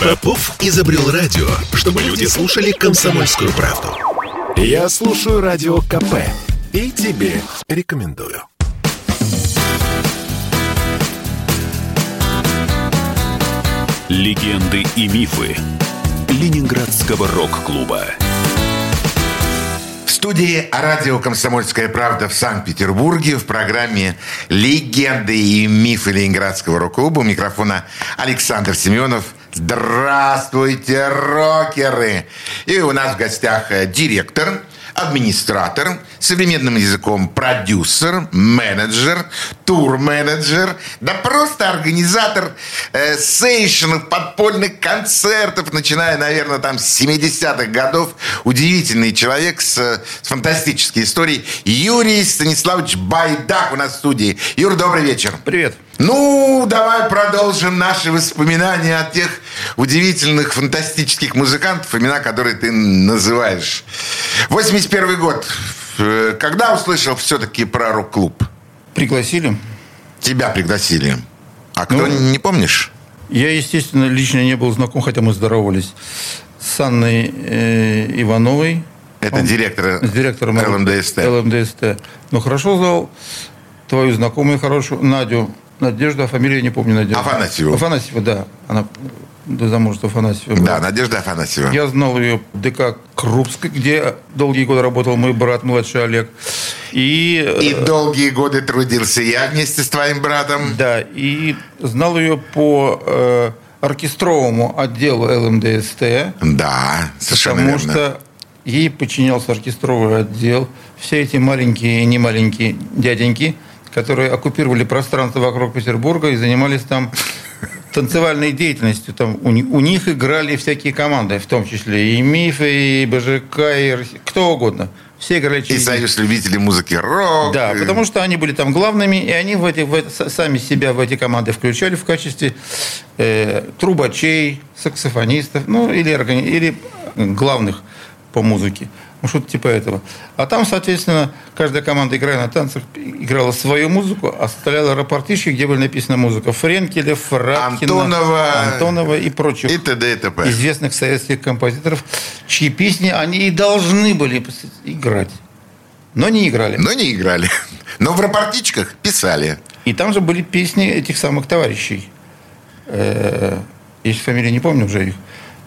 Попов изобрел радио, чтобы люди слушали комсомольскую правду. Я слушаю радио КП и тебе рекомендую. Легенды и мифы Ленинградского рок-клуба. В студии радио «Комсомольская правда» в Санкт-Петербурге в программе «Легенды и мифы Ленинградского рок-клуба» у микрофона Александр Семенов. Здравствуйте, рокеры! И у нас в гостях э, директор администратор, современным языком продюсер, менеджер, тур-менеджер, да просто организатор э, сейшенов, подпольных концертов, начиная, наверное, там с 70-х годов. Удивительный человек с, с фантастической историей. Юрий Станиславович Байдак у нас в студии. Юр, добрый вечер. Привет. Ну, давай продолжим наши воспоминания о тех удивительных, фантастических музыкантов, имена, которые ты называешь. 81 год. Э, когда услышал все-таки про рок-клуб? Пригласили. Тебя пригласили. А кто, Ну, не помнишь? Я, естественно, лично не был знаком, хотя мы здоровались с Анной э, Ивановой. Это Он- директор с директором ЛМДСТ. ЛМДСТ. Но хорошо знал твою знакомую хорошую Надю. Надежда, а фамилию я не помню. Надежда. Афанасьеву. Афанасьева, да. Она до замужества Афанасьева была. Да, Надежда Афанасьева. Я знал ее ДК Крупской, где долгие годы работал мой брат, младший Олег. И, э, И долгие годы трудился я вместе с твоим братом. Да, и знал ее по э, оркестровому отделу ЛМДСТ, Да, совершенно потому верно. что ей подчинялся оркестровый отдел. Все эти маленькие и немаленькие дяденьки, которые оккупировали пространство вокруг Петербурга и занимались там танцевальной деятельностью. Там у, у них играли всякие команды, в том числе и МИФы, и БЖК, и кто угодно. Все играли И через них. союз любителей музыки рок. Да, и- потому что они были там главными, и они в эти, в это- сами себя в эти команды включали в качестве э, трубачей, саксофонистов, ну, или, органи- или главных по музыке. Ну, что-то типа этого. А там, соответственно, каждая команда, играя на танцах, играла свою музыку, оставляла рапортишки, где были написана музыка Френкеля, Фраткина, Антонова. Антонова и прочих И т.д. и т.п. известных советских композиторов, чьи песни они и должны были играть. Но не играли. Но не играли. Но в рапортичках писали. И там же были песни этих самых товарищей. Э, сейчас фамилии не помню уже их.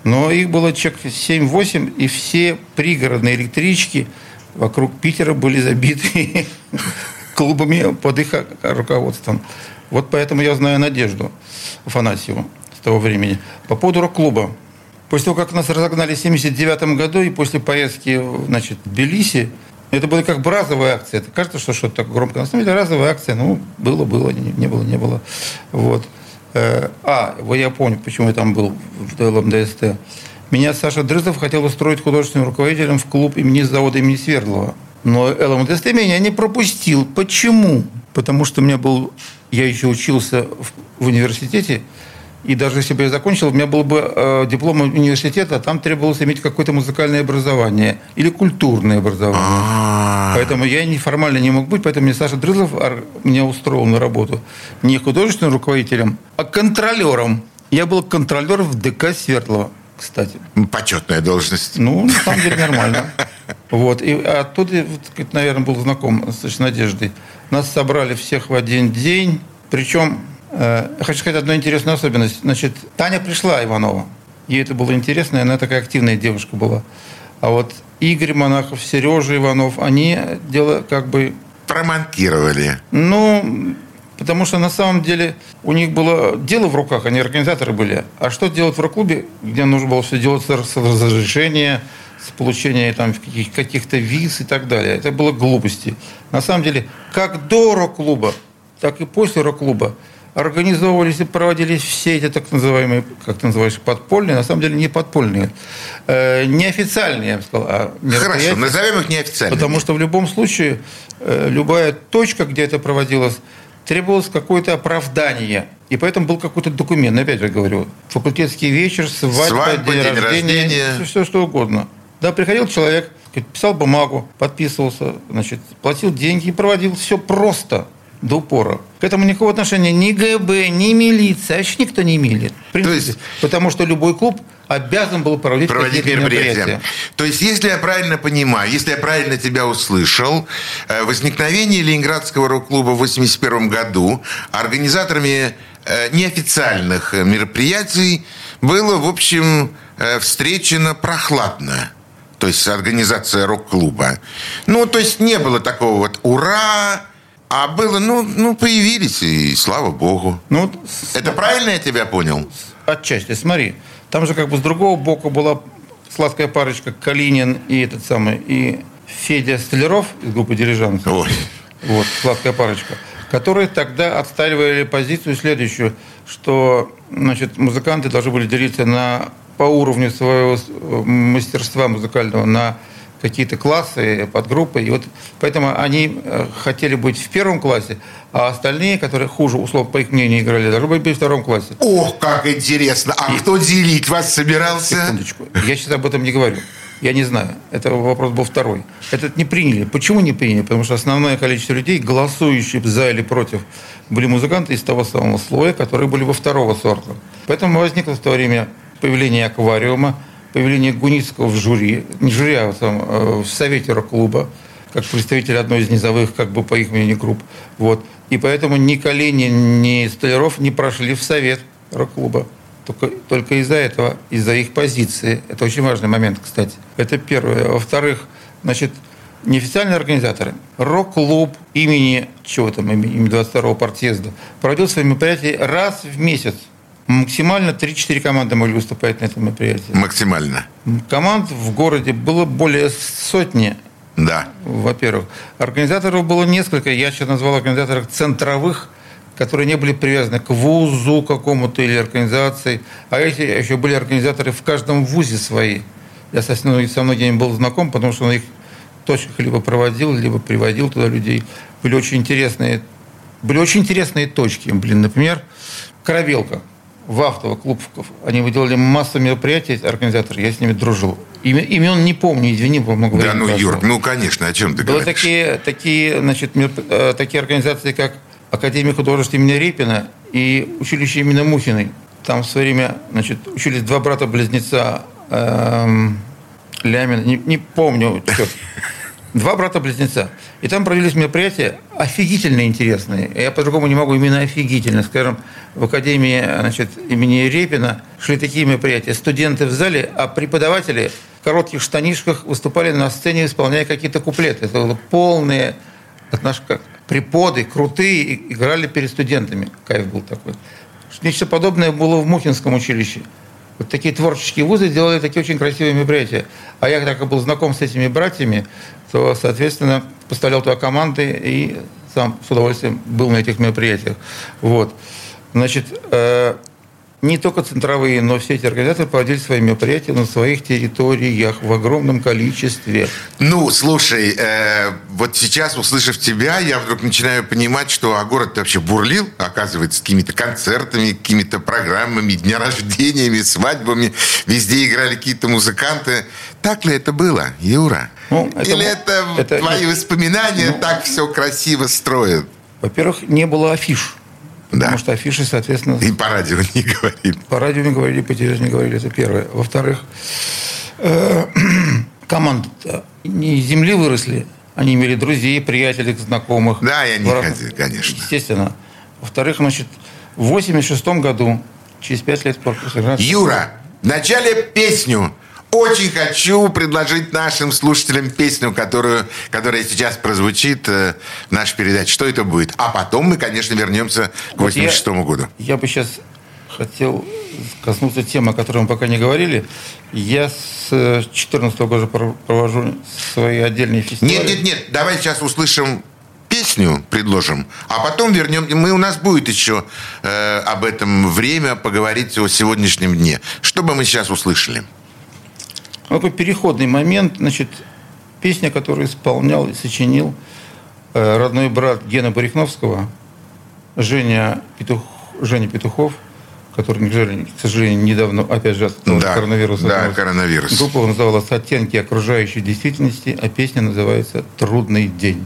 Но их было человек 7-8, и все пригородные электрички вокруг Питера были забиты клубами под их руководством. Вот поэтому я знаю Надежду Афанасьеву с того времени. По поводу рок-клуба. После того, как нас разогнали в 79 году, и после поездки значит, в Тбилиси, это была как бы разовая акция. Это кажется, что что-то так громко. На самом деле разовая акция. Ну, было, было, не, не было, не было. Вот. Э, А, вот я помню, почему я там был в ЛМДСТ. Меня Саша Дрызов хотел устроить художественным руководителем в клуб имени завода имени Свердлова. Но ЛМДСТ меня не пропустил. Почему? Потому что у меня был... Я еще учился в, в университете, и даже если бы я закончил, у меня был бы э, диплом университета, а там требовалось иметь какое-то музыкальное образование или культурное образование. А, Поэтому я неформально не мог быть, поэтому мне Саша Дрызов ар- меня устроил на работу не художественным руководителем, а контролером. Я был контролер в ДК Свердлова, кстати. Почетная должность. Ну, на самом деле нормально. Вот. И оттуда, наверное, был знаком с Надеждой. Нас собрали всех в один день. Причем, хочу сказать одну интересную особенность. Значит, Таня пришла, Иванова. Ей это было интересно, и она такая активная девушка была. А вот Игорь Монахов, Сережа Иванов, они дело как бы Промонтировали. ну, потому что на самом деле у них было дело в руках, они организаторы были. А что делать в рок-клубе, где нужно было все делать с разрешения, с получения там, каких- каких-то виз и так далее. Это было глупости. На самом деле, как до рок-клуба, так и после рок-клуба организовывались и проводились все эти так называемые, как ты называешь, подпольные, на самом деле не подпольные, э, неофициальные, я бы сказал, а Хорошо, назовем их неофициально. Потому что в любом случае э, любая точка, где это проводилось, требовалось какое-то оправдание. И поэтому был какой-то документ. Опять же говорю, факультетский вечер, свадьба, Свадьба, день, день рождения, рождения. Все, все что угодно. Да, приходил человек, писал бумагу, подписывался, значит, платил деньги и проводил все просто. До упора. К этому никакого отношения ни ГБ, ни милиция, вообще никто не имеет. Принципе, То есть, потому что любой клуб обязан был проводить, проводить мероприятия. мероприятия. То есть, если я правильно понимаю, если я правильно тебя услышал, э, возникновение Ленинградского рок-клуба в 1981 году организаторами э, неофициальных мероприятий было, в общем, э, встречено прохладно то есть организация рок-клуба. Ну, то есть не было такого вот «Ура!», а было, ну, ну появились, и слава богу. Ну, Это с... правильно я тебя понял? Отчасти. Смотри, там же как бы с другого боку была сладкая парочка Калинин и этот самый, и Федя Столяров из группы «Дирижанс». Ой. Вот, сладкая парочка. Которые тогда отстаивали позицию следующую, что значит, музыканты должны были делиться на по уровню своего э, мастерства музыкального на какие-то классы, подгруппы. И вот поэтому они э, хотели быть в первом классе, а остальные, которые хуже, условно, по их мнению, играли, должны быть в втором классе. Ох, как интересно! А и... кто делить вас собирался? Секундочку. Я сейчас об этом не говорю. Я не знаю. Это вопрос был второй. Этот не приняли. Почему не приняли? Потому что основное количество людей, голосующих за или против, были музыканты из того самого слоя, которые были во второго сорта. Поэтому возникло в то время появление аквариума, появление Гуницкого в жюри, не жюри, а там, э, в совете рок-клуба, как представитель одной из низовых, как бы по их мнению, групп. Вот. И поэтому ни Калинин, ни Столяров не прошли в совет рок-клуба. Только, только из-за этого, из-за их позиции. Это очень важный момент, кстати. Это первое. Во-вторых, значит, неофициальные организаторы. Рок-клуб имени, чего там, имени 22-го партъезда, проводил свои мероприятия раз в месяц. Максимально 3-4 команды могли выступать на этом мероприятии. Максимально. Команд в городе было более сотни. Да. Во-первых. Организаторов было несколько. Я сейчас назвал организаторов центровых, которые не были привязаны к вузу какому-то или организации. А эти еще были организаторы в каждом вузе свои. Я со, со многими был знаком, потому что на их точках либо проводил, либо приводил туда людей. Были очень интересные, были очень интересные точки. Блин, например, Коробелка в Автово, клуб, они выделали массу мероприятий, организаторы, я с ними дружил. Име, имен не помню, извини, могу Да, ну, Юр, ну, конечно, о чем ты Были говоришь? такие, такие, значит, э, такие организации, как Академия художеств имени Репина и училище имени Мухиной. Там в свое время, значит, учились два брата-близнеца, эм, Лямин, не, не помню, черт. Два брата-близнеца. И там провелись мероприятия офигительно интересные. Я по-другому не могу именно офигительно. Скажем, в Академии значит, имени Репина шли такие мероприятия. Студенты в зале, а преподаватели в коротких штанишках выступали на сцене, исполняя какие-то куплеты. Это было полные как, преподы, крутые, играли перед студентами. Кайф был такой. Нечто подобное было в Мухинском училище. Вот такие творческие вузы делали такие очень красивые мероприятия. А я, так как был знаком с этими братьями, то, соответственно, поставлял туда команды и сам с удовольствием был на этих мероприятиях. Вот. Значит, э, не только центровые, но все эти организаторы проводили свои мероприятия на своих территориях в огромном количестве. Ну, слушай, э, вот сейчас, услышав тебя, я вдруг начинаю понимать, что а город вообще бурлил, оказывается, какими-то концертами, какими-то программами, дня рождениями, свадьбами. Везде играли какие-то музыканты. Так ли это было, Юра? Ну, это, Или это, это твои воспоминания ну, так все красиво строят? Во-первых, не было афиш. Да. Потому что афиши, соответственно... И по радио не говорили. По радио не говорили, по телевизору не говорили, это первое. Во-вторых, э, команды не из земли выросли, они имели друзей, приятелей, знакомых. Да, я не ходил, конечно. Естественно. Во-вторых, значит, в 86 году, через пять лет Юра, в начале песню очень хочу предложить нашим слушателям песню, которую, которая сейчас прозвучит э, в нашей передаче. Что это будет? А потом мы, конечно, вернемся к 86 вот году. Я бы сейчас хотел коснуться темы, о которой мы пока не говорили. Я с 2014 года провожу свои отдельные фестивали. Нет, нет, нет. Давай сейчас услышим песню предложим, а потом вернем. Мы, у нас будет еще э, об этом время поговорить о сегодняшнем дне. Что бы мы сейчас услышали? Такой переходный момент, значит, песня, которую исполнял и сочинил э, родной брат Гена Барихновского, Женя, Петух, Женя Петухов, который, к сожалению, недавно, опять же, от да, коронавируса. Да, коронавирус. Группа называлась «Оттенки окружающей действительности», а песня называется «Трудный день».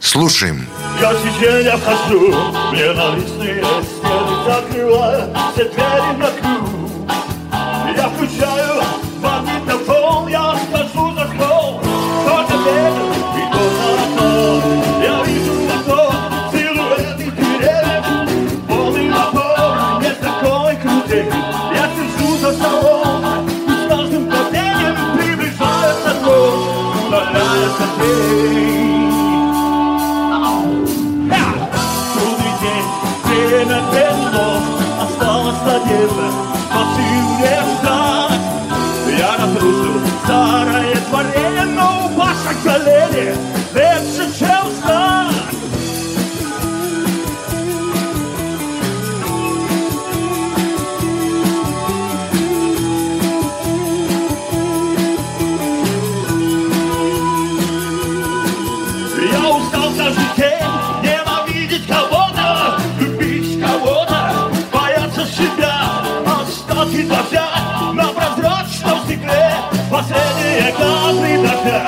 Слушаем. Я течение обхожу, ненавистные стены закрываю, все двери на надежда, спасибо мне ждать. Я разрушу старое творение, но на колени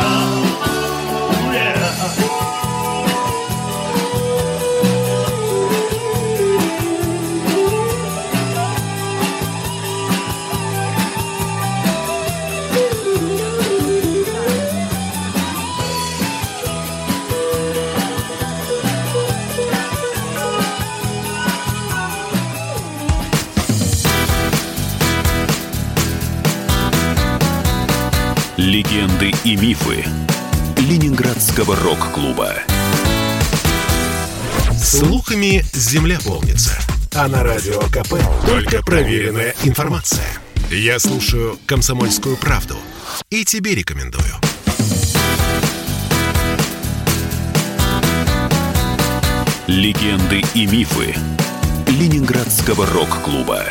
дождя. Рок-клуба. Слухами земля полнится. А на радио КП только проверенная информация. Я слушаю «Комсомольскую правду» и тебе рекомендую. Легенды и мифы Ленинградского рок-клуба.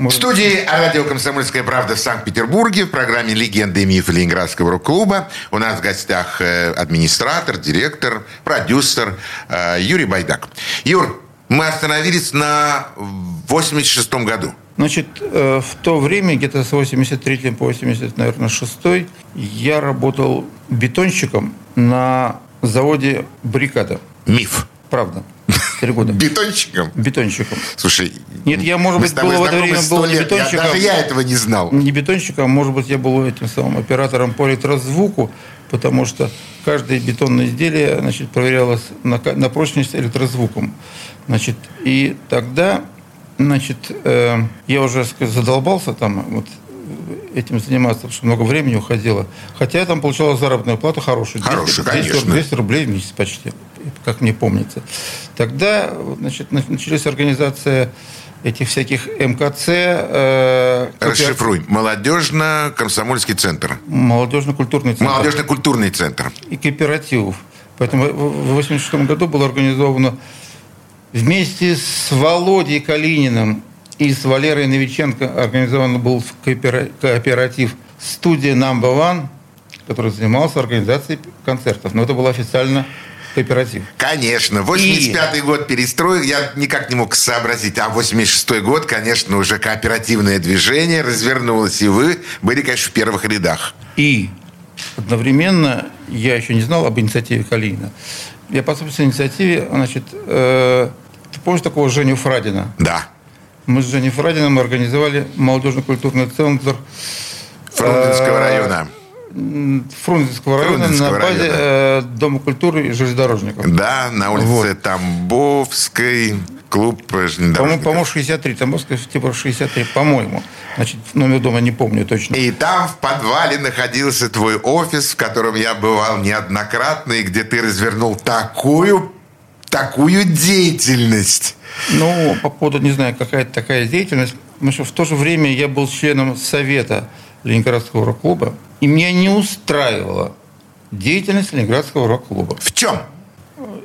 В студии радио «Комсомольская правда» в Санкт-Петербурге в программе «Легенды и мифы Ленинградского рок-клуба». У нас в гостях э, администратор, директор, продюсер э, Юрий Байдак. Юр, мы остановились на 86 году. Значит, э, в то время, где-то с 83 по 80, наверное, 6 я работал бетонщиком на заводе «Баррикада». Миф. Правда. Три года. Бетонщиком? Бетонщиком. Слушай, Нет, я, может быть, был в это время 100 был не лет. Я- бетонщиком. даже я этого не знал. Не бетонщиком, а может быть, я был этим самым оператором по электрозвуку, потому что каждое бетонное изделие значит, проверялось на, на прочность электрозвуком. Значит, и тогда значит, э, я уже сказать, задолбался там вот, этим заниматься, потому что много времени уходило. Хотя я там получал заработную плату хорошую. 200, Хорошую, 200, конечно. 200 рублей в месяц почти, как мне помнится. Тогда значит, на- началась организация этих всяких МКЦ, э, кооператив- Расшифруй. Молодежно-комсомольский центр. молодежно-культурный центр Молодежно-культурный центр. и кооперативов. Поэтому в 1986 году было организовано вместе с Володей Калининым и с Валерой Новиченко организован был коопера- кооператив «Студия Number One», который занимался организацией концертов. Но это был официально кооператив. Конечно. 85-й год перестрой, я никак не мог сообразить. А 86-й год, конечно, уже кооперативное движение развернулось, и вы были, конечно, в первых рядах. И одновременно я еще не знал об инициативе Калинина. Я по собственной инициативе, значит, э, ты помнишь такого Женю Фрадина? Да. Мы с Женей Фрадином организовали молодежно-культурный центр Фрунзенского Э, района. Фрунзенского района Фрунзенского на базе района. э, Дома культуры и железнодорожников. Да, на улице Вот. Тамбовской, клуб железнодорожников. по-моему, 63, Тамбовская, типа 63, по-моему. Значит, номер дома не помню точно. И там в подвале находился твой офис, в котором я бывал неоднократно, и где ты развернул такую, такую деятельность. Ну, по поводу, не знаю, какая-то такая деятельность. Потому что в то же время я был членом совета Ленинградского рок-клуба, и меня не устраивала деятельность Ленинградского рок-клуба. В чем?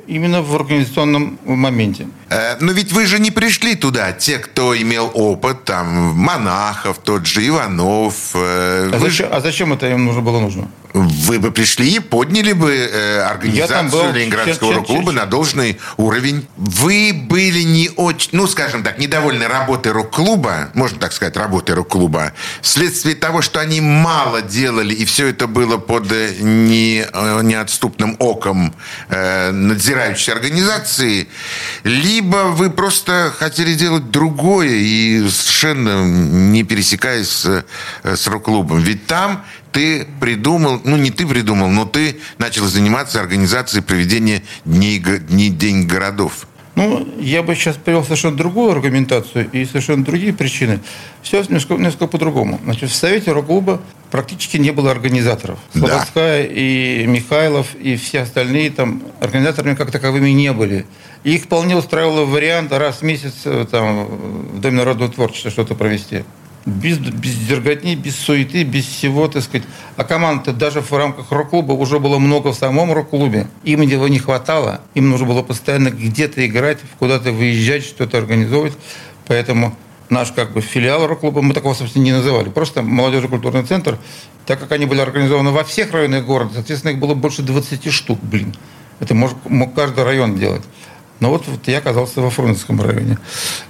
Именно в организационном моменте. Э, но ведь вы же не пришли туда, те, кто имел опыт, там, Монахов, тот же Иванов. Э, а, зачем, а зачем это им нужно было нужно? Вы бы пришли и подняли бы э, организацию был, Ленинградского рок-клуба на должный уровень. Вы были не очень, ну, скажем так, недовольны работой рок-клуба, можно так сказать, работой рок-клуба, вследствие того, что они мало делали, и все это было под э, не, неотступным оком э, надзирающей организации, либо вы просто хотели делать другое и совершенно не пересекаясь с, э, с рок-клубом. Ведь там ты придумал, ну не ты придумал, но ты начал заниматься организацией проведения дней, дней День городов. Ну, я бы сейчас привел совершенно другую аргументацию и совершенно другие причины. Все несколько, несколько по-другому. Значит, в Совете рок-клуба практически не было организаторов. Слободская да. и Михайлов и все остальные там организаторами как таковыми не были. И их вполне устраивал вариант раз в месяц э, там, в Доме народного творчества что-то провести без, без дерготни, без суеты, без всего, так сказать. А команд даже в рамках рок-клуба уже было много в самом рок-клубе. Им его не хватало. Им нужно было постоянно где-то играть, куда-то выезжать, что-то организовывать. Поэтому наш как бы филиал рок-клуба, мы такого, собственно, не называли. Просто молодежный культурный центр, так как они были организованы во всех районах города, соответственно, их было больше 20 штук, блин. Это мог, мог каждый район делать. Но вот, вот я оказался во Фрунзенском районе.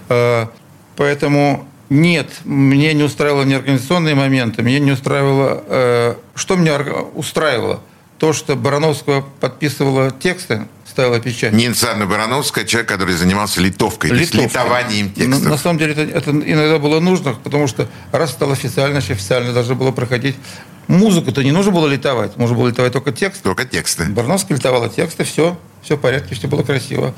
А, поэтому нет, мне не устраивало не организационные моменты, мне не устраивало... Э, что меня устраивало? То, что Барановская подписывала тексты, ставила печать. Нинца Анна Барановская, человек, который занимался литовкой, Литовкой. литованием текстов. На, на самом деле это, это иногда было нужно, потому что раз стало официально, значит официально должно было проходить. Музыку-то не нужно было литовать, нужно было литовать только текст. Только тексты. Барановская литовала тексты, все, все в порядке, все было красиво.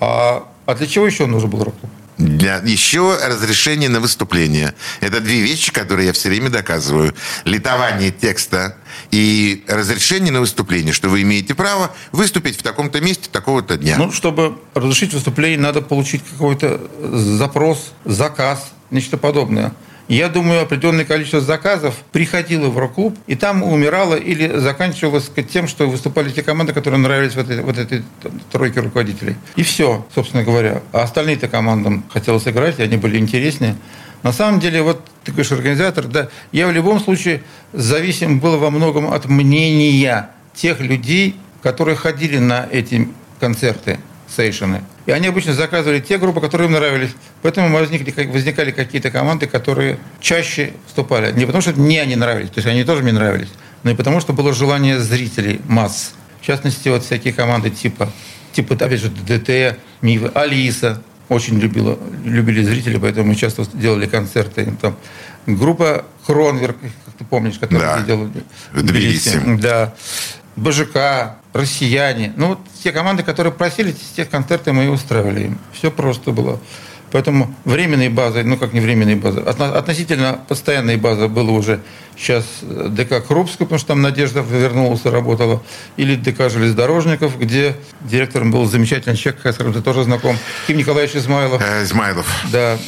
А, а для чего еще нужен был рок-клуб? Для еще разрешение на выступление. Это две вещи, которые я все время доказываю. Литование текста и разрешение на выступление, что вы имеете право выступить в таком-то месте такого-то дня. Ну, чтобы разрешить выступление, надо получить какой-то запрос, заказ, нечто подобное. Я думаю, определенное количество заказов приходило в рок-клуб, и там умирало или заканчивалось тем, что выступали те команды, которые нравились вот этой, вот этой тройке руководителей. И все, собственно говоря. А остальные-то командам хотелось играть, и они были интереснее. На самом деле, вот ты говоришь, организатор, да, я в любом случае зависим был во многом от мнения тех людей, которые ходили на эти концерты сейшены. И они обычно заказывали те группы, которые им нравились. Поэтому возникли, возникали какие-то команды, которые чаще вступали. Не потому, что мне они нравились, то есть они тоже мне нравились, но и потому, что было желание зрителей, масс. В частности, вот всякие команды типа, типа опять же, ДТ, Мивы, Алиса, очень любила, любили зрители, поэтому мы часто делали концерты. Там, группа Кронверк, как ты помнишь, которую да. делали в Тбилиси. Да. БЖК, россияне. Ну, вот те команды, которые просили, те концерты мы и устраивали им. Все просто было. Поэтому временной базой, ну как не временной базой, относительно постоянной базы было уже сейчас ДК Крупская, потому что там Надежда вернулась и работала, или ДК Железнодорожников, где директором был замечательный человек, с которым ты тоже знаком, Ким Николаевич Измайлов. Э, Измайлов. Да.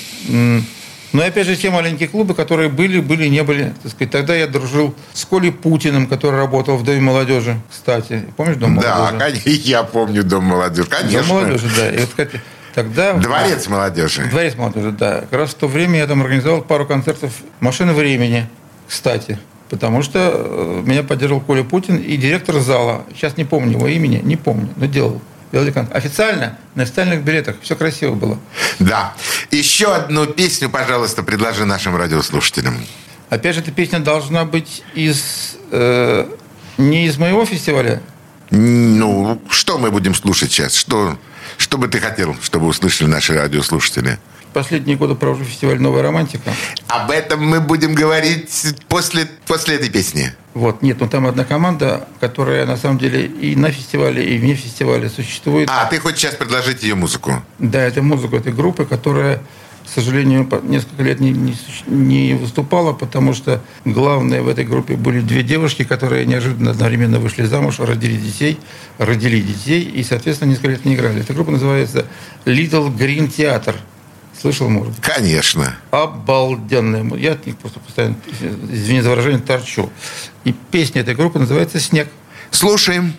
Но опять же, те маленькие клубы, которые были, были, не были. Так сказать, тогда я дружил с Колей Путиным, который работал в Доме молодежи, кстати. Помнишь Дом молодежи? Да, я помню Дом молодежи, конечно. Дом молодежи, да. И вот, кстати, тогда... Дворец молодежи. Дворец молодежи, да. Как раз в то время я там организовал пару концертов «Машины времени», кстати. Потому что э, меня поддерживал Коля Путин и директор зала. Сейчас не помню его имени, не помню, но делал. Официально, на официальных билетах. Все красиво было. Да. Еще одну песню, пожалуйста, предложи нашим радиослушателям. Опять же, эта песня должна быть из... Э, не из моего фестиваля. Ну, что мы будем слушать сейчас? Что, что бы ты хотел, чтобы услышали наши радиослушатели? Последние годы провожу фестиваль «Новая романтика». Об этом мы будем говорить после, после этой песни. Вот, нет, ну там одна команда, которая на самом деле и на фестивале, и вне фестиваля существует. А, ты хочешь сейчас предложить ее музыку? Да, это музыка этой группы, которая, к сожалению, несколько лет не, не, не выступала, потому что главное в этой группе были две девушки, которые неожиданно одновременно вышли замуж, родили детей, родили детей и, соответственно, несколько лет не играли. Эта группа называется Little Green Theater. Слышал, может Конечно. Обалденная. Я от них просто постоянно, извини за выражение, торчу. И песня этой группы называется «Снег». Слушаем.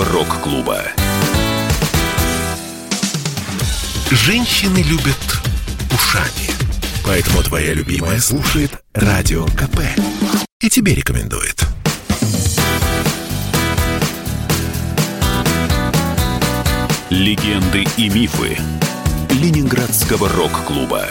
Ленинградского рок-клуба. Женщины любят ушами. Поэтому твоя любимая слушает Радио КП. И тебе рекомендует. Легенды и мифы Ленинградского рок-клуба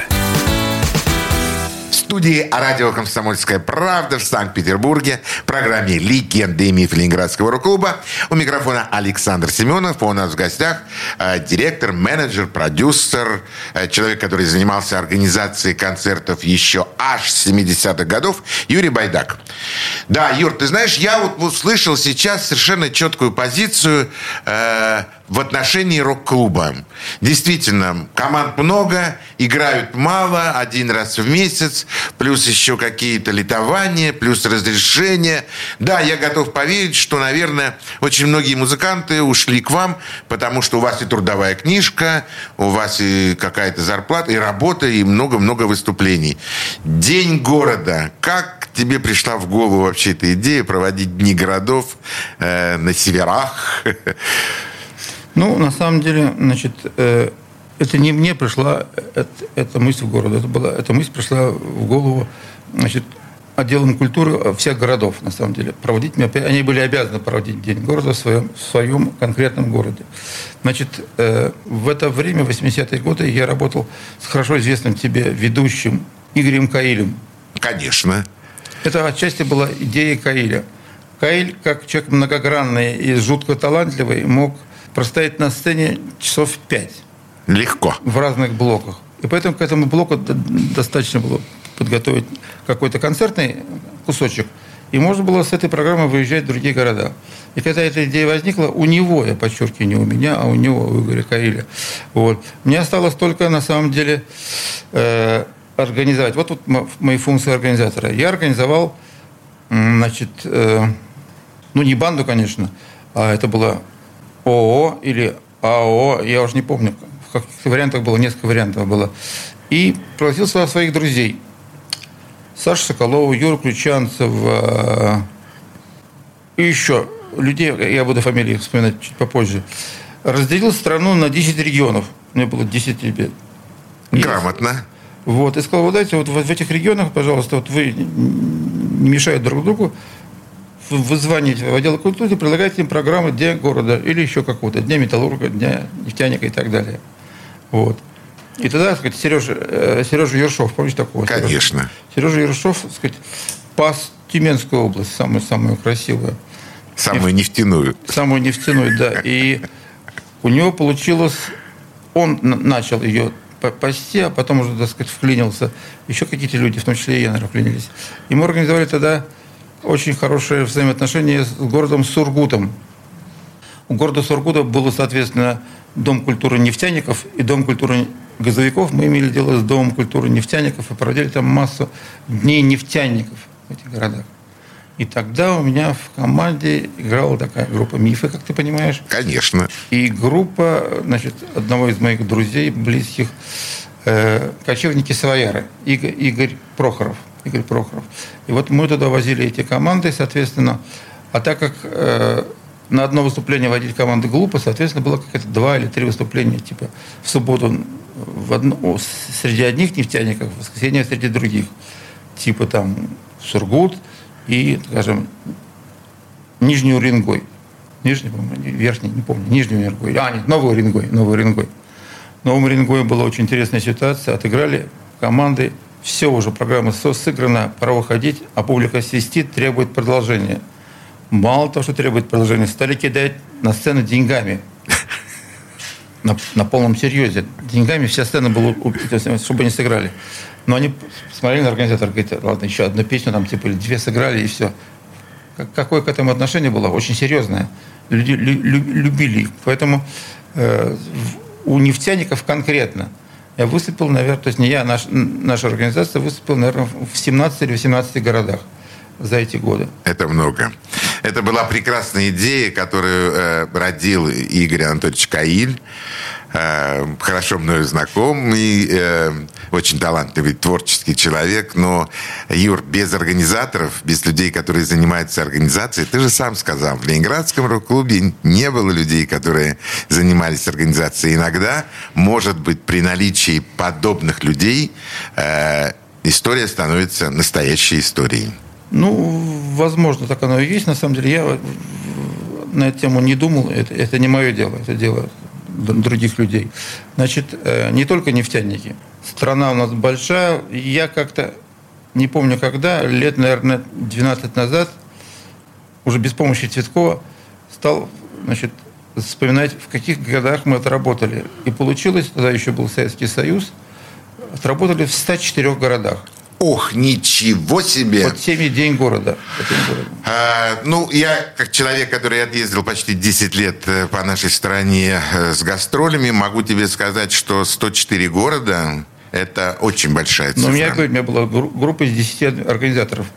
студии радио «Комсомольская правда» в Санкт-Петербурге, программе «Легенды и мифы Ленинградского рок-клуба». У микрофона Александр Семенов. У нас в гостях э, директор, менеджер, продюсер, э, человек, который занимался организацией концертов еще аж с 70-х годов, Юрий Байдак. Да, Юр, ты знаешь, я вот услышал сейчас совершенно четкую позицию э, в отношении рок-клуба. Действительно, команд много, играют мало, один раз в месяц, плюс еще какие-то литования, плюс разрешения. Да, я готов поверить, что, наверное, очень многие музыканты ушли к вам, потому что у вас и трудовая книжка, у вас и какая-то зарплата, и работа, и много-много выступлений. День города. Как тебе пришла в голову вообще эта идея проводить Дни городов э, на северах? Ну, на самом деле, значит, э, это не мне пришла э, эта мысль в городе. Это была, эта мысль пришла в голову, значит, отделом культуры всех городов, на самом деле. Проводить, они были обязаны проводить День города в своем, в своем конкретном городе. Значит, э, в это время, в 80-е годы, я работал с хорошо известным тебе ведущим Игорем Каилем. Конечно. Это отчасти была идея Каиля. Каиль, как человек многогранный и жутко талантливый, мог простоять на сцене часов пять. Легко. В разных блоках. И поэтому к этому блоку достаточно было подготовить какой-то концертный кусочек, и можно было с этой программой выезжать в другие города. И когда эта идея возникла, у него, я подчеркиваю, не у меня, а у него, у Игоря Каиля. Вот. Мне осталось только, на самом деле, э, организовать. Вот тут мои функции организатора. Я организовал, значит, э, ну, не банду, конечно, а это было ООО или АО, я уже не помню, в каких вариантах было, несколько вариантов было. И пригласил сюда своих друзей. Саша Соколова, Юра Ключанцев э, и еще людей, я буду фамилии вспоминать чуть попозже. Разделил страну на 10 регионов. У меня было 10 ребят. Грамотно. Вот, и сказал, вот дайте вот в этих регионах, пожалуйста, вот вы не мешают друг другу, вы звоните в отдел культуры, предлагаете им программы Дня города или еще какого-то, Дня металлурга, Дня нефтяника и так далее. Вот. И тогда, так сказать, Сережа, э, Сережа Ершов, помните такого? Конечно. Сережа, Сережа Ершов, так сказать, пас Тюменскую область, самую-самую красивую. Самую нефтяную. Самую нефтяную, да. И у него получилось, он начал ее пасти, а потом уже, так сказать, вклинился. Еще какие-то люди, в том числе и я, наверное, вклинились. И мы организовали тогда очень хорошие взаимоотношения с городом Сургутом. У города Сургута было, соответственно, Дом культуры нефтяников и Дом культуры газовиков. Мы имели дело с Домом культуры нефтяников и проводили там массу дней нефтяников в этих городах. И тогда у меня в команде играла такая группа «Мифы», как ты понимаешь. Конечно. И группа, значит, одного из моих друзей, близких, э, «Кочевники Савояры», Игорь, Игорь Прохоров. Игорь Прохоров. И вот мы туда возили эти команды, соответственно. А так как э, на одно выступление водить команды глупо, соответственно, было какое-то два или три выступления, типа в субботу в одно, среди одних нефтяников, в воскресенье среди других. Типа там Сургут и, скажем, Нижний Уренгой. Нижний, по-моему, верхний, не помню, Нижний Уренгой. А, нет, Новый Уренгой, Новый Уренгой. Новом Уренгое была очень интересная ситуация. Отыграли команды все уже, программа сыграна, пора выходить, а публика свистит, требует продолжения. Мало того, что требует продолжения, стали кидать на сцену деньгами. На, на полном серьезе. Деньгами вся сцена была, чтобы они сыграли. Но они смотрели на организатора, говорят, ладно, еще одну песню там, типа, или две сыграли, и все. Какое к этому отношение было? Очень серьезное. Люди лю, любили их. Поэтому э, у нефтяников конкретно – я выступил, наверное, то есть не я, наш, наша организация выступила, наверное, в 17 или 18 городах за эти годы. Это много. Это была прекрасная идея, которую э, родил Игорь Анатольевич Каиль. Э, хорошо мною знакомый, э, очень талантливый, творческий человек, но, Юр, без организаторов, без людей, которые занимаются организацией, ты же сам сказал, в Ленинградском рок-клубе не было людей, которые занимались организацией. Иногда, может быть, при наличии подобных людей э, история становится настоящей историей. Ну, возможно, так оно и есть. На самом деле, я на эту тему не думал. Это, это не мое дело. Это дело других людей. Значит, э, не только нефтяники. Страна у нас большая. Я как-то, не помню когда, лет, наверное, 12 назад, уже без помощи Цветкова, стал значит, вспоминать, в каких годах мы отработали. И получилось, тогда еще был Советский Союз, отработали в 104 городах. Ох, ничего себе! Вот семь день города. А, ну, я, как человек, который отъездил почти 10 лет э, по нашей стране э, с гастролями, могу тебе сказать, что 104 города – это очень большая цифра. Но у меня, говорю, у меня была группа из 10 организаторов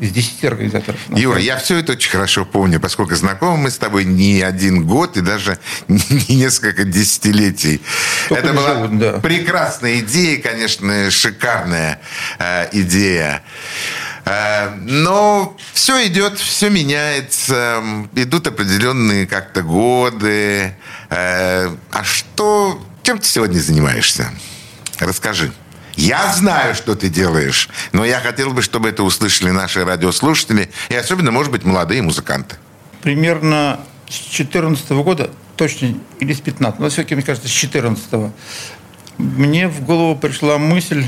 из 10 организаторов. Юра, я все это очень хорошо помню, поскольку знакомы мы с тобой не один год и даже не несколько десятилетий. Только это была живут, да. прекрасная идея, конечно, шикарная э, идея. Э, но все идет, все меняется, идут определенные как-то годы. Э, а что, чем ты сегодня занимаешься? Расскажи. Я знаю, что ты делаешь, но я хотел бы, чтобы это услышали наши радиослушатели и особенно, может быть, молодые музыканты. Примерно с 2014 года, точно, или с 15, но все-таки, мне кажется, с 2014 мне в голову пришла мысль,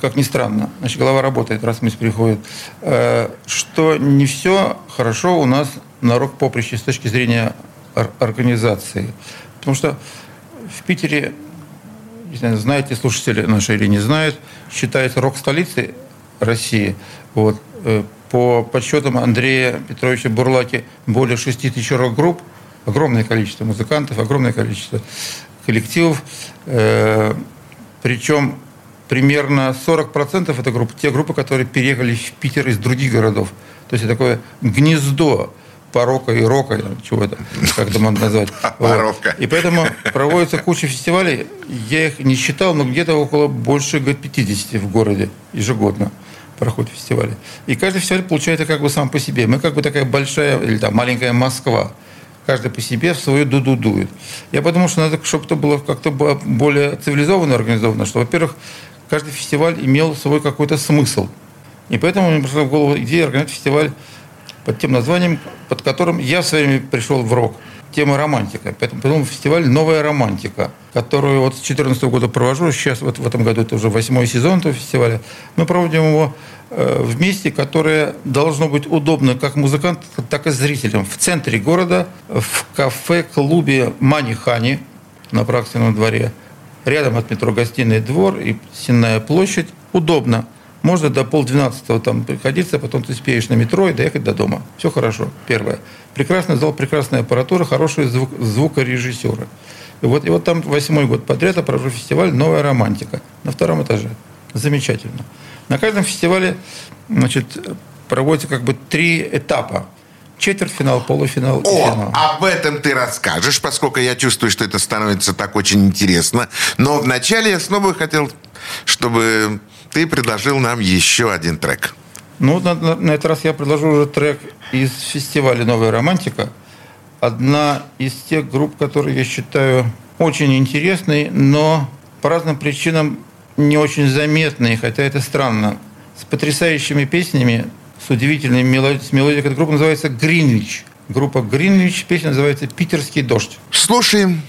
как ни странно, значит, голова работает, раз мысль приходит, э, что не все хорошо у нас на рок-поприще с точки зрения организации. Потому что в Питере знаете слушатели наши или не знают, считается рок-столицей России. Вот. Э, по подсчетам Андрея Петровича Бурлаки более 6 тысяч рок-групп, огромное количество музыкантов, огромное количество коллективов. Э, причем примерно 40% это группы, те группы, которые переехали в Питер из других городов. То есть такое гнездо порока и рока, чего-то, как это можно назвать. Поровка. И поэтому проводится куча фестивалей. Я их не считал, но где-то около больше 50 в городе ежегодно проходят фестивали. И каждый фестиваль получается как бы сам по себе. Мы как бы такая большая или там маленькая Москва. Каждый по себе в свою дуду дует. Я подумал, что надо, чтобы это было как-то более цивилизованно организовано, что, во-первых, каждый фестиваль имел свой какой-то смысл. И поэтому мне пришла в голову идея организовать фестиваль под тем названием, под которым я в свое время пришел в рок. Тема романтика. Поэтому придумал фестиваль «Новая романтика», которую вот с 2014 года провожу. Сейчас вот в этом году это уже восьмой сезон этого фестиваля. Мы проводим его э, в месте, которое должно быть удобно как музыкантам, так и зрителям. В центре города, в кафе-клубе «Манихани» на Праксином дворе. Рядом от метро «Гостиный двор» и «Сенная площадь». Удобно. Можно до полдвенадцатого там приходиться, потом ты успеешь на метро и доехать до дома. Все хорошо. Первое. Прекрасный зал, прекрасная аппаратура, хорошие звук, звукорежиссеры. И вот, и вот там восьмой год подряд я провожу фестиваль «Новая романтика» на втором этаже. Замечательно. На каждом фестивале значит, проводится как бы три этапа. Четвертьфинал, полуфинал и О, финал. об этом ты расскажешь, поскольку я чувствую, что это становится так очень интересно. Но вначале я снова хотел, чтобы ты предложил нам еще один трек. Ну, на, на, на этот раз я предложу уже трек из фестиваля «Новая романтика». Одна из тех групп, которые я считаю очень интересной, но по разным причинам не очень заметной, хотя это странно. С потрясающими песнями, с удивительной мелодией. Мелодией. Эта группа называется «Гринвич». Группа «Гринвич», песня называется «Питерский дождь». Слушаем.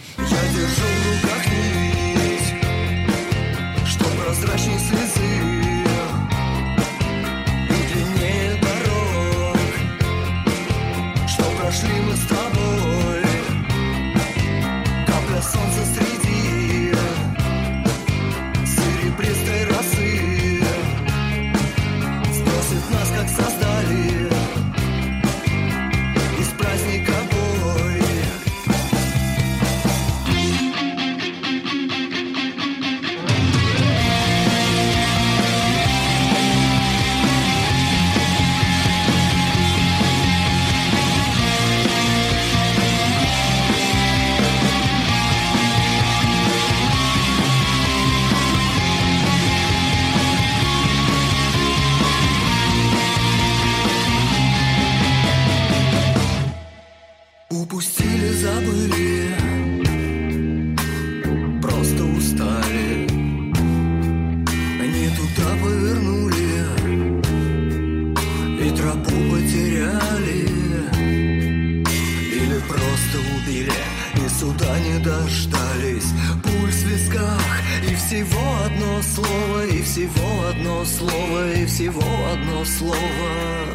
Убили и суда не дождались. Пульс в висках и всего одно слово, и всего одно слово, и всего одно слово.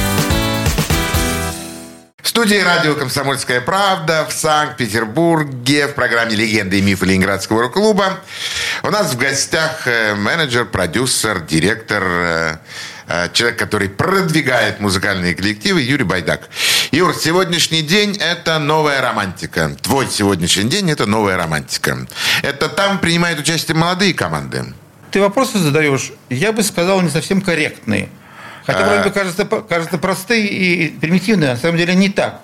Студии радио «Комсомольская правда» в Санкт-Петербурге в программе «Легенды и мифы Ленинградского рок-клуба». У нас в гостях э, менеджер, продюсер, директор, э, э, человек, который продвигает музыкальные коллективы, Юрий Байдак. Юр, сегодняшний день – это новая романтика. Твой сегодняшний день – это новая романтика. Это там принимают участие молодые команды. Ты вопросы задаешь, я бы сказал, не совсем корректные. Хотя, вроде бы, кажется, кажется простые и примитивные, а на самом деле не так.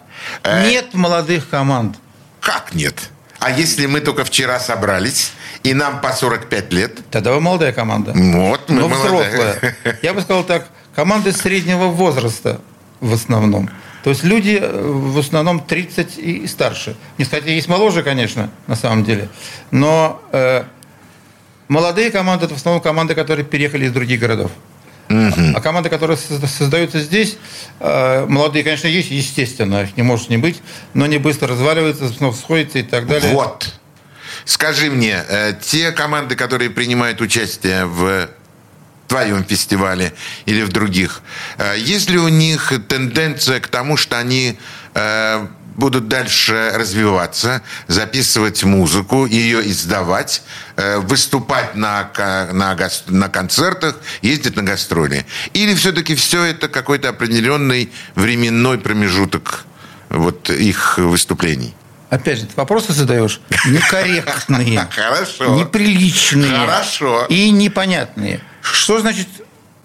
Нет молодых команд. Как нет? А если мы только вчера собрались, и нам по 45 лет? Тогда вы молодая команда. Вот, мы Но молодая. взрослая. Я бы сказал так, команды среднего возраста в основном. То есть люди э, в основном 30 и старше. Не сказать, есть моложе, конечно, на самом деле. Но э, молодые команды это в основном команды, которые переехали из других городов. А команды, которые созда- создаются здесь, э, молодые, конечно, есть, естественно, их не может не быть, но они быстро разваливаются, снова сходятся и так далее. Вот. Скажи мне, э, те команды, которые принимают участие в твоем фестивале или в других, э, есть ли у них тенденция к тому, что они будут дальше развиваться, записывать музыку, ее издавать, э, выступать на, на, на концертах, ездить на гастроли? Или все-таки все это какой-то определенный временной промежуток вот их выступлений? Опять же, ты вопросы задаешь некорректные. Хорошо. неприличные Хорошо. и непонятные. Что значит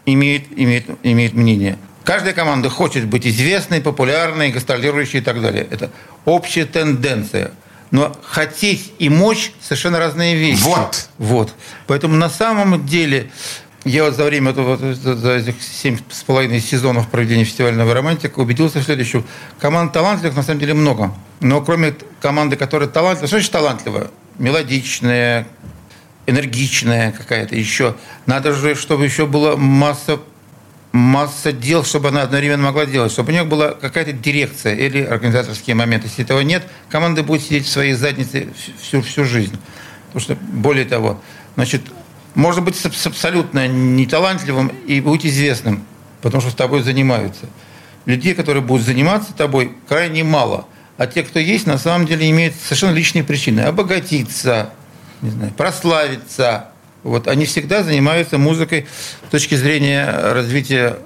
имеет, имеет, имеет мнение? Каждая команда хочет быть известной, популярной, гастролирующей и так далее. Это общая тенденция. Но хотеть и мочь совершенно разные вещи. Вот. Вот. Поэтому на самом деле я вот за время этого, за за этих семь с половиной сезонов проведения фестивального романтика убедился в следующем. Команд талантливых на самом деле много. Но кроме команды, которая талантлива, что значит талантливая? Мелодичная, энергичная какая-то еще. Надо же, чтобы еще была масса масса дел, чтобы она одновременно могла делать, чтобы у нее была какая-то дирекция или организаторские моменты. Если этого нет, команда будет сидеть в своей заднице всю, всю жизнь. Потому что, более того, значит, можно быть с- абсолютно неталантливым и быть известным, потому что с тобой занимаются. Людей, которые будут заниматься тобой, крайне мало. А те, кто есть, на самом деле имеют совершенно личные причины. Обогатиться, не знаю, прославиться. Вот они всегда занимаются музыкой с точки зрения развития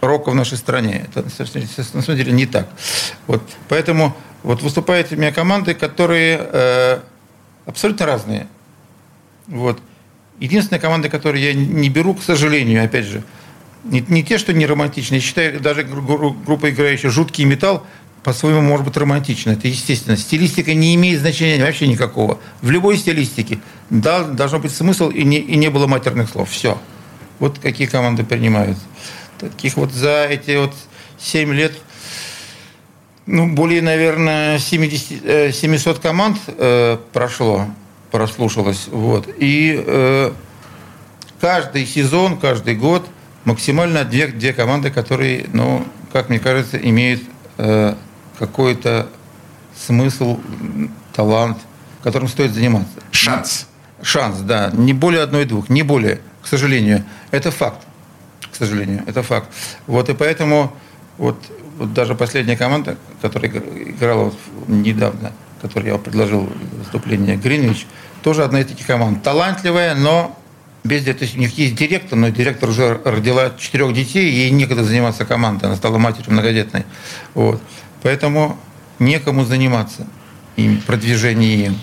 рока в нашей стране. Это на самом деле- не так. Вот, поэтому вот выступают у меня команды, которые э, абсолютно разные. Вот. Единственная команда, которую я не беру, к сожалению, опять же, Не, не те, что не романтичные. Я считаю, даже гру- гру- группа, играющая жуткий металл, по-своему может быть романтична. Это естественно. Стилистика не имеет значения вообще никакого. В любой стилистике да, должен быть смысл и не, и не было матерных слов. Все. Вот какие команды принимают. Таких вот за эти вот 7 лет ну, более, наверное, 70, э, 700 команд э, прошло, прослушалось. Вот. И э, каждый сезон, каждый год максимально две, две команды, которые, ну, как мне кажется, имеют э, какой-то смысл, талант, которым стоит заниматься. Шанс. Шанс, да. Не более одной-двух, не более, к сожалению. Это факт. К сожалению, это факт. Вот и поэтому вот, вот даже последняя команда, которая игр- играла вот недавно, которой я предложил выступление, Гринвич, тоже одна из таких команд. Талантливая, но без то есть у них есть директор, но директор уже родила четырех детей, ей некогда заниматься командой, она стала матерью многодетной. Вот. Поэтому некому заниматься им, продвижением.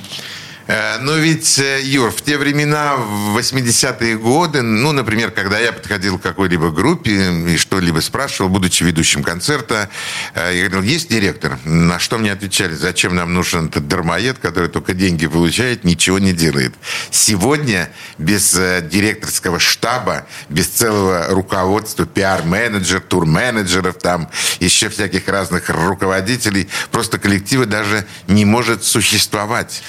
Э, Но ведь, э, Юр, в те времена, в 80-е годы, ну, например, когда я подходил к какой-либо группе и что-либо спрашивал, будучи ведущим концерта, э, я говорил, есть директор? На что мне отвечали, зачем нам нужен этот дармоед, который только деньги получает, ничего не делает. Сегодня без директорского штаба, без целого руководства, пиар-менеджер, тур-менеджеров, там еще всяких разных руководителей, просто коллектива даже не может существовать.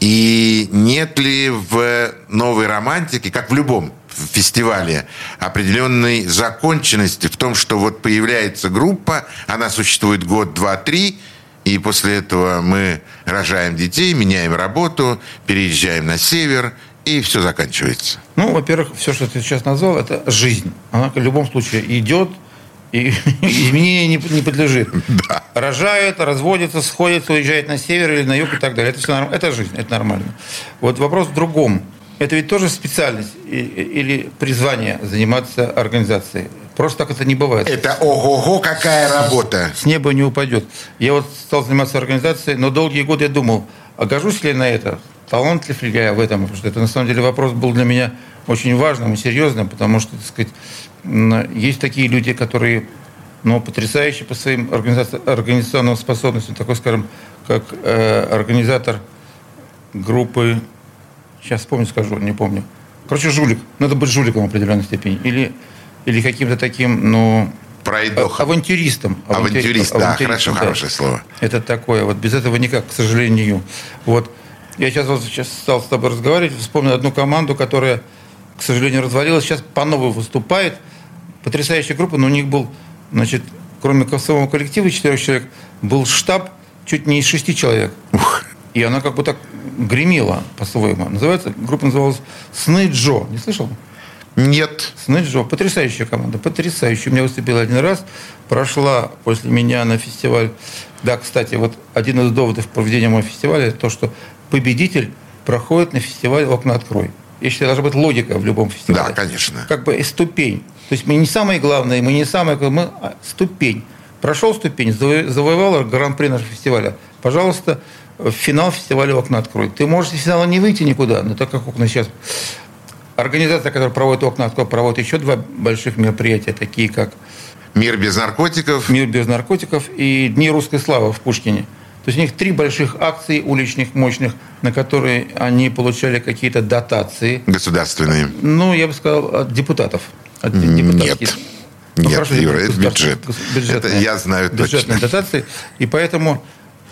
И нет ли в новой романтике, как в любом фестивале, определенной законченности в том, что вот появляется группа, она существует год, два, три, и после этого мы рожаем детей, меняем работу, переезжаем на север, и все заканчивается. Ну, во-первых, все, что ты сейчас назвал, это жизнь. Она в любом случае идет, и изменения не, не подлежит. Рожают, разводятся, сходятся, уезжают на север или на юг и так далее. Это, все норм- это жизнь, это нормально. Вот вопрос в другом. Это ведь тоже специальность или призвание заниматься организацией. Просто так это не бывает. Это ого-го, какая работа! С неба не упадет. Я вот стал заниматься организацией, но долгие годы я думал, а гожусь ли я на это? Талантлив ли я в этом? Потому что это на самом деле вопрос был для меня очень важным и серьезным, потому что, так сказать, есть такие люди, которые ну, потрясающие по своим организаци- организационным способностям, такой, скажем, как э, организатор группы, сейчас вспомню, скажу, не помню. Короче, жулик. Надо быть жуликом в определенной степени. Или, или каким-то таким, ну, Пройдоха. авантюристом. Авантюрист, да, Авантюристом, хорошо, да. хорошее слово. Это такое. Вот без этого никак, к сожалению. Вот. Я сейчас, вот, сейчас стал с тобой разговаривать, вспомнил одну команду, которая, к сожалению, развалилась, сейчас по новой выступает. Потрясающая группа, но у них был, значит, кроме самого коллектива четырех человек, был штаб чуть не из шести человек. И она как бы так гремела по-своему. Называется, группа называлась «Сны Джо». Не слышал? Нет. Сны Джо. Потрясающая команда, потрясающая. У меня выступила один раз, прошла после меня на фестиваль. Да, кстати, вот один из доводов проведения моего фестиваля, то, что победитель проходит на фестиваль «Окна открой». Я считаю, должна быть логика в любом фестивале. Да, конечно. Как бы ступень. То есть мы не самые главные, мы не самые, мы а, ступень. Прошел ступень, заво- завоевал гран-при нашего фестиваля. Пожалуйста, в финал фестиваля «Окна открой». Ты можешь из финала не выйти никуда, но так как «Окна» сейчас Организация, которая проводит окна открой, проводит еще два больших мероприятия, такие как Мир без наркотиков. «Мир без наркотиков» и «Дни русской славы» в Пушкине. То есть у них три больших акции уличных, мощных, на которые они получали какие-то дотации. Государственные. Ну, я бы сказал, от депутатов. От Нет. Ну, Нет, Юра, это бюджет. бюджетные- Это я знаю точно. бюджетные дотации. И поэтому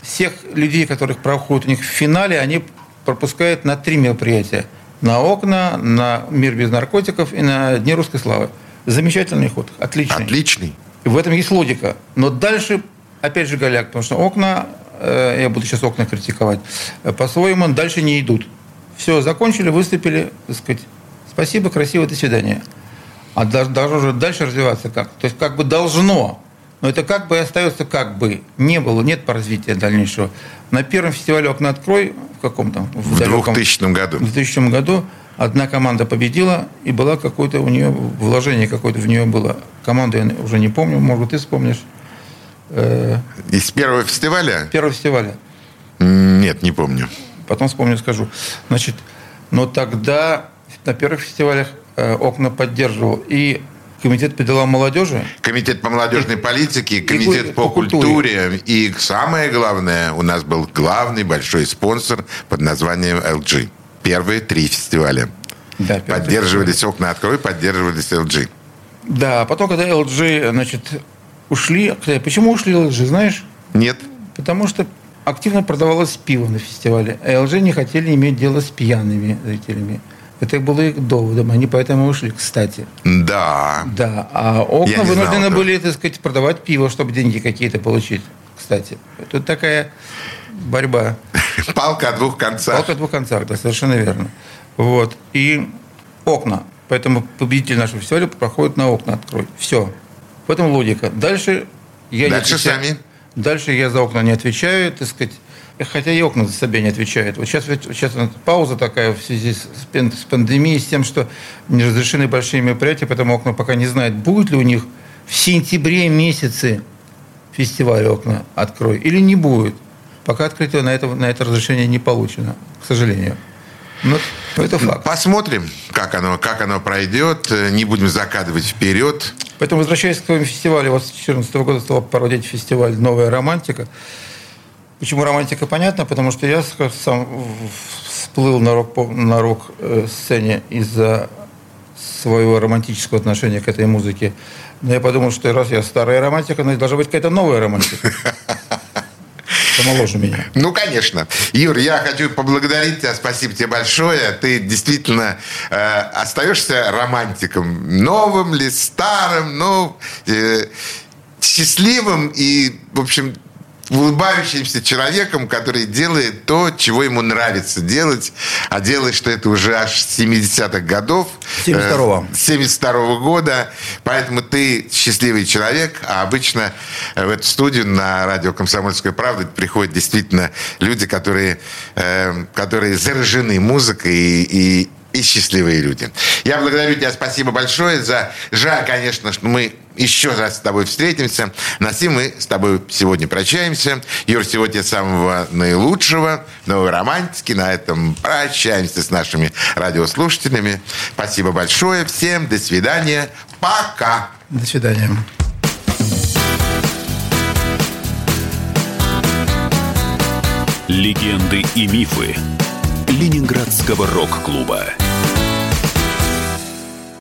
всех людей, которых проходят у них в финале, они пропускают на три мероприятия. На окна, на мир без наркотиков и на Дни русской славы. Замечательный ход, отличный. Отличный. И в этом есть логика. Но дальше, опять же, голяк, потому что окна, я буду сейчас окна критиковать, э, по-своему дальше не идут. Все, закончили, выступили, так сказать, спасибо, красиво, до свидания. А должно же дальше развиваться как? То есть как бы должно, но это как бы и остается как бы. Не было, нет по развитию дальнейшего. На первом фестивале «Окна открой» в каком там? В далеком- 2000 году. в 2000 году одна команда победила, и была какое-то у нее вложение какое-то в нее было. Команду я уже не помню, может, ты вспомнишь. Э, Из первого фестиваля? Первого фестиваля. Нет, не помню. Потом вспомню, скажу. Значит, но тогда на первых фестивалях э, окна поддерживал. И Комитет по делам молодежи. Комитет по молодежной политике, комитет и по, по культуре. культуре. И самое главное, у нас был главный большой спонсор под названием LG. Первые три фестиваля. Да, Поддерживались окна открой, поддерживались LG. Да, потом, когда LG, значит, ушли... Почему ушли LG, знаешь? Нет? Потому что активно продавалось пиво на фестивале, а LG не хотели иметь дело с пьяными зрителями. Это было их доводом, они поэтому ушли, кстати. Да. Да, а окна знал вынуждены этого. были, так сказать, продавать пиво, чтобы деньги какие-то получить, кстати. Тут такая борьба. Палка о двух концах. Палка о двух концах, да, совершенно верно. Вот. И окна. Поэтому победитель нашего фестиваля проходит на окна открой. Все. В этом логика. Дальше я не Дальше отвечаю. сами. Дальше я за окна не отвечаю, так сказать. Хотя и окна за себя не отвечают. Вот сейчас, сейчас пауза такая в связи с пандемией, с тем, что не разрешены большие мероприятия, поэтому окна пока не знают, будет ли у них в сентябре месяце фестиваль окна открой или не будет. Пока открытие на это, на это разрешение не получено, к сожалению. Но это факт. Посмотрим, как оно, как оно пройдет. Не будем закадывать вперед. Поэтому, возвращаясь к твоему фестивалю, вот с 2014 года стал проводить фестиваль «Новая романтика». Почему романтика, понятно, потому что я сам всплыл на рок, на рок э, сцене из-за своего романтического отношения к этой музыке. Но я подумал, что раз я старая романтика, значит, должна быть какая-то новая романтика. Помоложе меня. Ну, конечно. Юр, я хочу поблагодарить тебя. Спасибо тебе большое. Ты действительно э, остаешься романтиком. Новым ли, старым, ну, э, счастливым и, в общем, улыбающимся человеком, который делает то, чего ему нравится делать, а делает, что это уже аж с 70-х годов. 72-го. Э, 72 года. Поэтому ты счастливый человек, а обычно в эту студию на радио «Комсомольская правда» приходят действительно люди, которые, э, которые заражены музыкой и, и, и счастливые люди. Я благодарю тебя, спасибо большое за... Жаль, конечно, что мы еще раз с тобой встретимся. На сим мы с тобой сегодня прощаемся. Юр, всего тебе самого наилучшего, новой романтики. На этом прощаемся с нашими радиослушателями. Спасибо большое всем. До свидания. Пока. До свидания. Легенды и мифы Ленинградского рок-клуба.